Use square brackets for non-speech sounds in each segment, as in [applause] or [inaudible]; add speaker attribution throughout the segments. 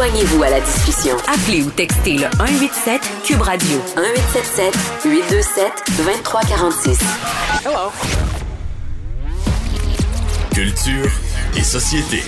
Speaker 1: Joignez-vous à la discussion.
Speaker 2: Appelez ou textez le 187 Cube Radio
Speaker 1: 1877 827 2346.
Speaker 3: Hello. Culture et société.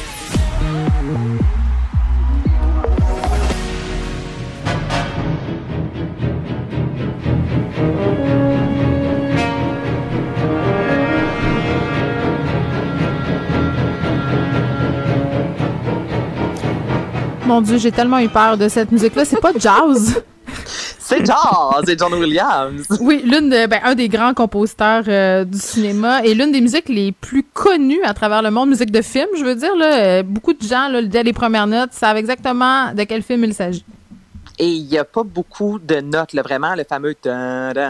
Speaker 4: Mon Dieu, j'ai tellement eu peur de cette musique-là. C'est pas jazz. [laughs]
Speaker 5: C'est jazz, c'est John Williams.
Speaker 4: Oui, l'une de, ben, un des grands compositeurs euh, du cinéma et l'une des musiques les plus connues à travers le monde, musique de film, je veux dire. Là, euh, beaucoup de gens, là, dès les premières notes, savent exactement de quel film il s'agit.
Speaker 5: Et il n'y a pas beaucoup de notes, là, vraiment, le fameux c'est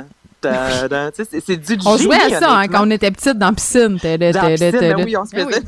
Speaker 5: du
Speaker 4: On jouait à ça hein, quand on était petite dans la piscine.
Speaker 5: Dans la piscine, ben oui, on se faisait...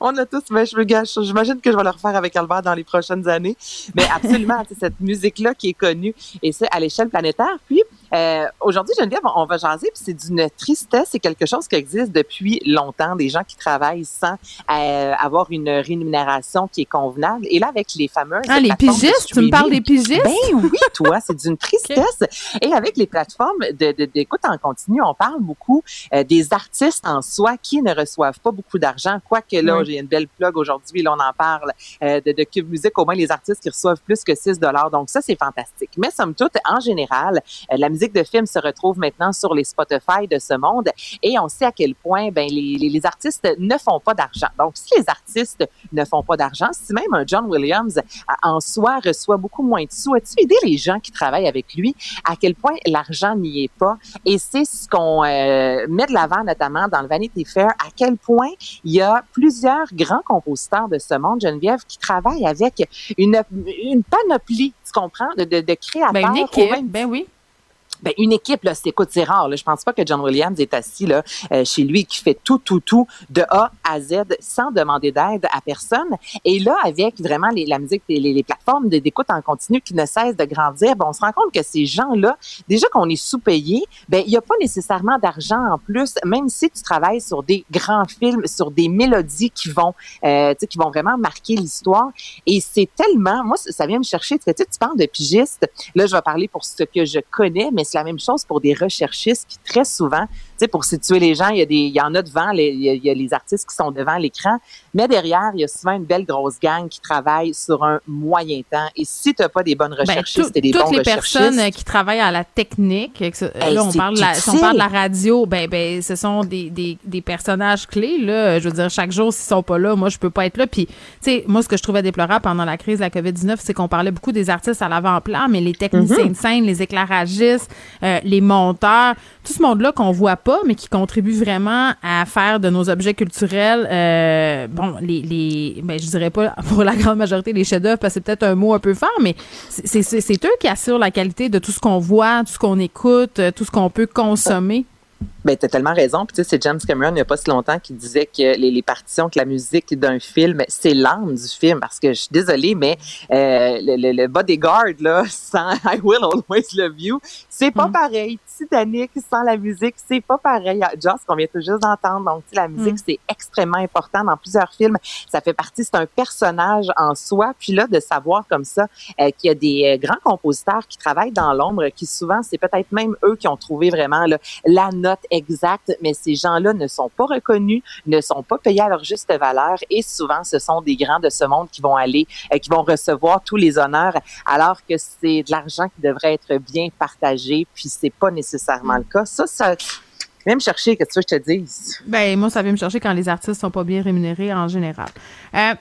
Speaker 5: On a tous, mais je gâche. J'imagine que je vais le refaire avec Albert dans les prochaines années. Mais absolument, [laughs] cette musique-là qui est connue, et c'est à l'échelle planétaire. Puis, euh, aujourd'hui, Geneviève, on va jaser, puis c'est d'une tristesse. C'est quelque chose qui existe depuis longtemps, des gens qui travaillent sans euh, avoir une rémunération qui est convenable. Et là, avec les fameuses.
Speaker 4: Ah, les pigistes, tu me parles des pigistes?
Speaker 5: Ben oui, toi, c'est d'une [laughs] tristesse. Et avec les plateformes d'écoute de, en continu, on parle beaucoup euh, des artistes en soi qui ne reçoivent pas beaucoup d'argent. Quoique là, j'ai une belle plug aujourd'hui, là, on en parle euh, de, de Cube Musique, au moins les artistes qui reçoivent plus que 6 Donc ça, c'est fantastique. Mais somme toute, en général, euh, la musique de film se retrouve maintenant sur les Spotify de ce monde et on sait à quel point ben, les, les, les artistes ne font pas d'argent. Donc, si les artistes ne font pas d'argent, si même un John Williams en soi reçoit beaucoup moins de sous, as-tu aidé les gens qui travaillent avec lui à quel point l'argent n'y est pas? Et c'est ce qu'on euh, met de l'avant notamment dans le Vanity Fair, à quel point il y a plusieurs grands compositeurs de ce monde, Geneviève, qui travaillent avec une, une panoplie, tu comprends, de, de, de créateurs.
Speaker 4: Ben, une équipe, ben oui.
Speaker 5: Ben, une équipe, là, c'est écoute, c'est rare. Là. Je pense pas que John Williams est assis là, euh, chez lui qui fait tout, tout, tout de A à Z sans demander d'aide à personne. Et là, avec vraiment la musique, les, plateformes d'écoute en continu qui ne cessent de grandir, ben, on se rend compte que ces gens-là, déjà qu'on est sous-payés, ben, il n'y a pas nécessairement d'argent en plus, même si tu travailles sur des grands films, sur des mélodies qui vont, euh, qui vont vraiment marquer l'histoire. Et c'est tellement, moi, ça vient me chercher. Tu, sais, tu parles de pigistes. Là, je vais parler pour ce que je connais, mais la même chose pour des recherchistes qui très souvent, sais, pour situer les gens, il y a des, il y en a devant, les, il, y a, il y a les artistes qui sont devant l'écran, mais derrière, il y a souvent une belle grosse gang qui travaille sur un moyen temps. Et si tu n'as pas des bonnes recherchistes
Speaker 4: ben,
Speaker 5: et des bons
Speaker 4: toutes les
Speaker 5: recherchistes,
Speaker 4: personnes qui travaillent à la technique, là, on parle, la, si on parle de la radio, ben, ben, ce sont des, des, des personnages clés, là. Je veux dire, chaque jour, s'ils sont pas là, moi, je peux pas être là. Puis, tu sais, moi, ce que je trouvais déplorable pendant la crise de la COVID-19, c'est qu'on parlait beaucoup des artistes à l'avant-plan, mais les techniciens
Speaker 5: Mhm.
Speaker 4: de scène, les éclairagistes, euh, les monteurs, tout ce monde-là qu'on voit pas, mais qui contribue vraiment à faire de nos objets culturels, euh, bon, les, les, ben, je dirais pas pour la grande majorité les chefs-d'œuvre, parce que c'est peut-être un mot un peu fort, mais c'est eux qui assurent la qualité de tout ce qu'on voit, tout ce qu'on écoute, euh, tout ce qu'on peut consommer.
Speaker 5: Ben, t'as tellement raison. Puis, tu sais, c'est James Cameron, il n'y a pas si longtemps, qui disait que les, les partitions, que la musique d'un film, c'est l'âme du film. Parce que je suis désolée, mais euh, le, le, le bodyguard, là, [laughs] sans I Will Always Love You, c'est pas
Speaker 4: Mm.
Speaker 5: pareil. Titanic sans la musique, c'est pas pareil. Just qu'on vient tout juste d'entendre. Donc, tu sais, la musique,
Speaker 4: Mm.
Speaker 5: c'est extrêmement important dans plusieurs films. Ça fait partie, c'est un personnage en soi. Puis là, de savoir comme ça euh, qu'il y a des euh, grands compositeurs qui travaillent dans l'ombre, qui souvent, c'est peut-être même eux qui ont trouvé vraiment là, la note exacte, mais ces gens-là ne sont pas reconnus, ne sont pas payés à leur juste valeur et souvent ce sont des grands de ce monde qui vont aller, euh, qui vont recevoir tous les honneurs alors que c'est de l'argent qui devrait être bien partagé, puis c'est pas nécessairement le cas. Ça, ça même chercher, que tu veux que je te dise?
Speaker 4: Ben, moi, ça vient me chercher quand les artistes sont pas bien rémunérés en général. Euh,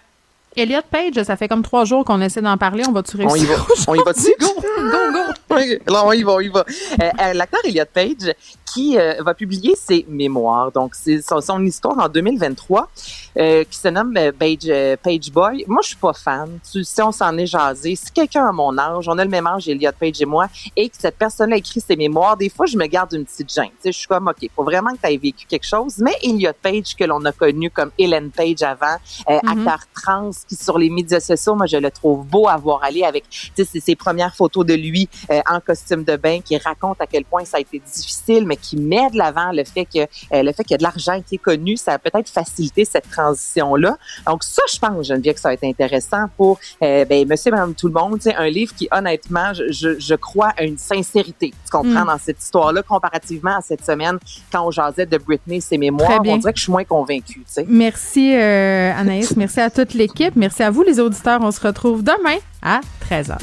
Speaker 4: Elliot Page, ça fait comme trois jours qu'on essaie d'en parler. On va-tu réussir?
Speaker 5: On y va. On y va dessus? [laughs]
Speaker 4: Go, go, go.
Speaker 5: Oui, là, on y va, on y va. Euh, euh, L'acteur Elliot Page, qui euh, va publier ses mémoires, donc c'est son, son histoire en 2023, euh, qui se nomme euh, Page, euh, Page Boy. Moi, je suis pas fan. Tu sais, on s'en est jasé. Si quelqu'un a mon âge, on a le même âge, Elliot Page et moi, et que cette personne-là écrit ses mémoires, des fois, je me garde une petite gêne. Tu sais, je suis comme, OK, faut vraiment que tu aies vécu quelque chose. Mais Elliot Page, que l'on a connu comme Ellen Page avant, euh,
Speaker 4: Mhm.
Speaker 5: acteur trans, qui sur les médias sociaux, moi, je le trouve beau à voir aller avec, tu sais, ses- ses premières photos de lui euh, en costume de bain, qui raconte à quel point ça a été difficile, mais qui met de l'avant le fait que le fait qu'il y a de l'argent qui est connu, ça a peut-être facilité cette transition-là. Donc ça, je pense, Geneviève, que ça va être intéressant pour ben, monsieur, madame, tout le monde. C'est un livre qui, honnêtement, je, je, crois à une sincérité, tu comprends, mm. dans cette histoire-là, comparativement à cette semaine, quand on jasait de Britney, ses mémoires, on dirait que je suis moins convaincue.
Speaker 4: Merci euh, Anaïs, merci à toute l'équipe, merci à vous les auditeurs. On se retrouve demain à 13h.